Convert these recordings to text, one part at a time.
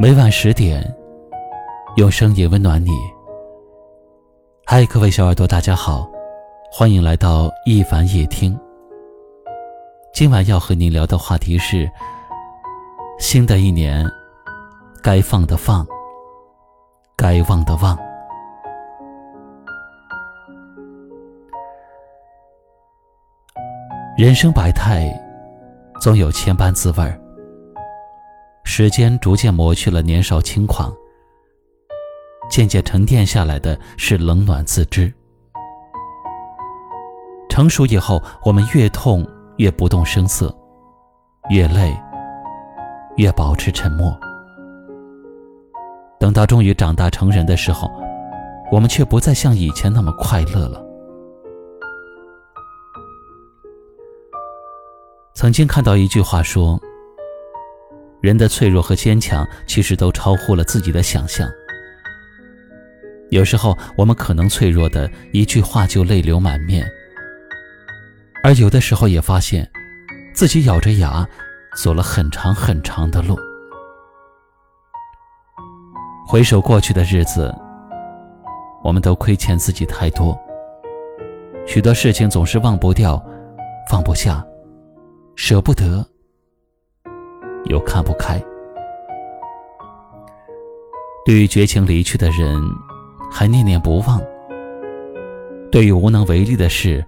每晚十点，用声音温暖你。嗨，各位小耳朵，大家好，欢迎来到一凡夜听。今晚要和您聊的话题是：新的一年，该放的放，该忘的忘。人生百态，总有千般滋味儿。时间逐渐磨去了年少轻狂，渐渐沉淀下来的是冷暖自知。成熟以后，我们越痛越不动声色，越累越保持沉默。等到终于长大成人的时候，我们却不再像以前那么快乐了。曾经看到一句话说。人的脆弱和坚强，其实都超乎了自己的想象。有时候，我们可能脆弱的一句话就泪流满面；而有的时候，也发现自己咬着牙走了很长很长的路。回首过去的日子，我们都亏欠自己太多，许多事情总是忘不掉、放不下、舍不得。又看不开。对于绝情离去的人，还念念不忘；对于无能为力的事，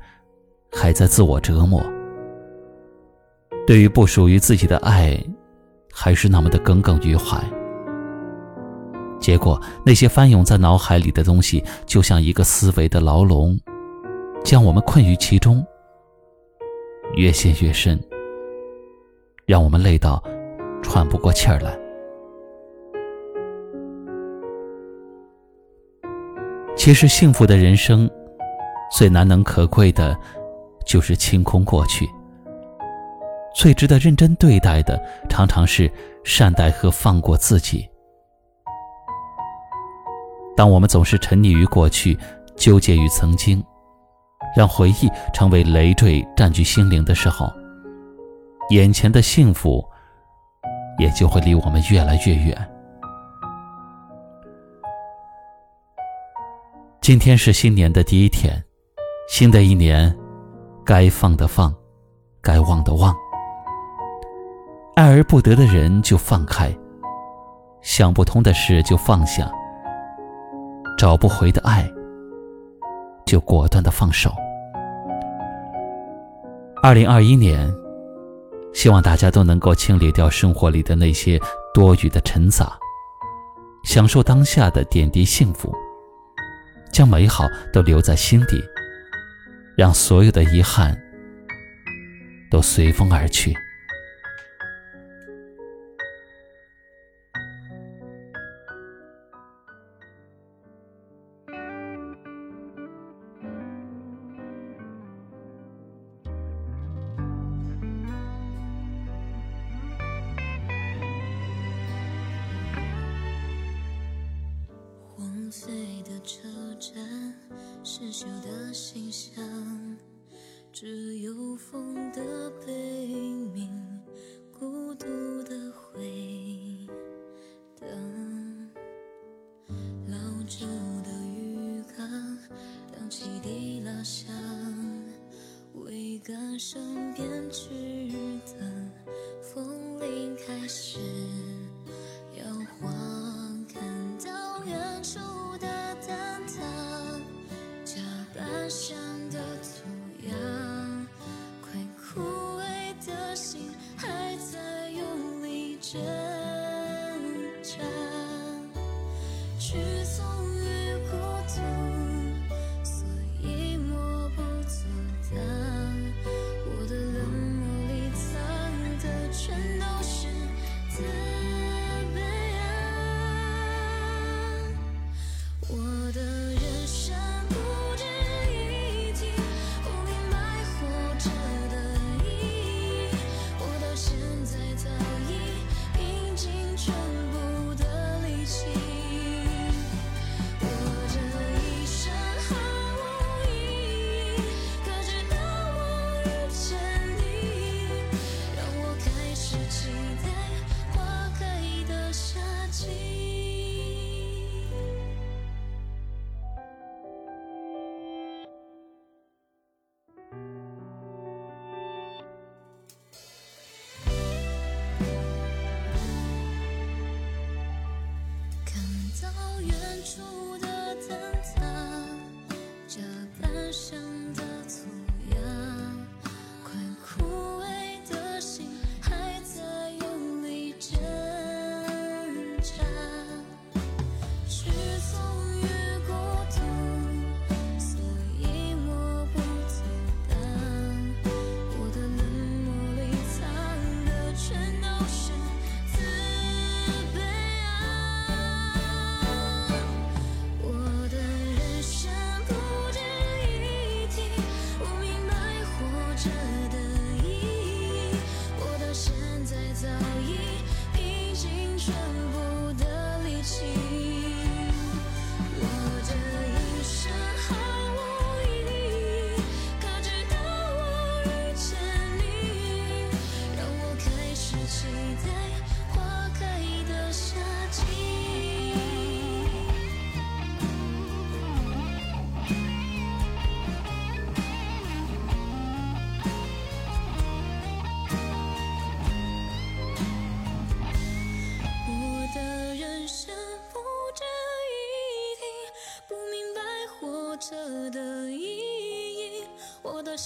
还在自我折磨；对于不属于自己的爱，还是那么的耿耿于怀。结果，那些翻涌在脑海里的东西，就像一个思维的牢笼，将我们困于其中，越陷越深，让我们累到。喘不过气儿来。其实，幸福的人生最难能可贵的，就是清空过去；最值得认真对待的，常常是善待和放过自己。当我们总是沉溺于过去，纠结于曾经，让回忆成为累赘占据心灵的时候，眼前的幸福。也就会离我们越来越远。今天是新年的第一天，新的一年，该放的放，该忘的忘。爱而不得的人就放开，想不通的事就放下，找不回的爱就果断的放手。二零二一年。希望大家都能够清理掉生活里的那些多余的尘杂，享受当下的点滴幸福，将美好都留在心底，让所有的遗憾都随风而去。破碎的车站，失修的信箱，只有风的悲鸣，孤独的回荡，老旧的鱼缸，荡起的老乡，未歌声边去。这半生的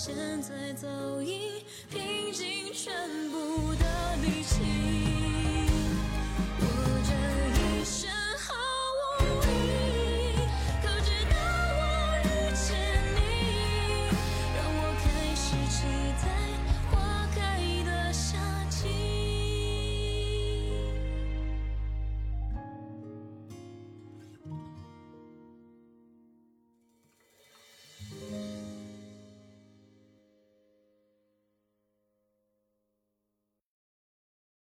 现在早已拼尽全部的力气。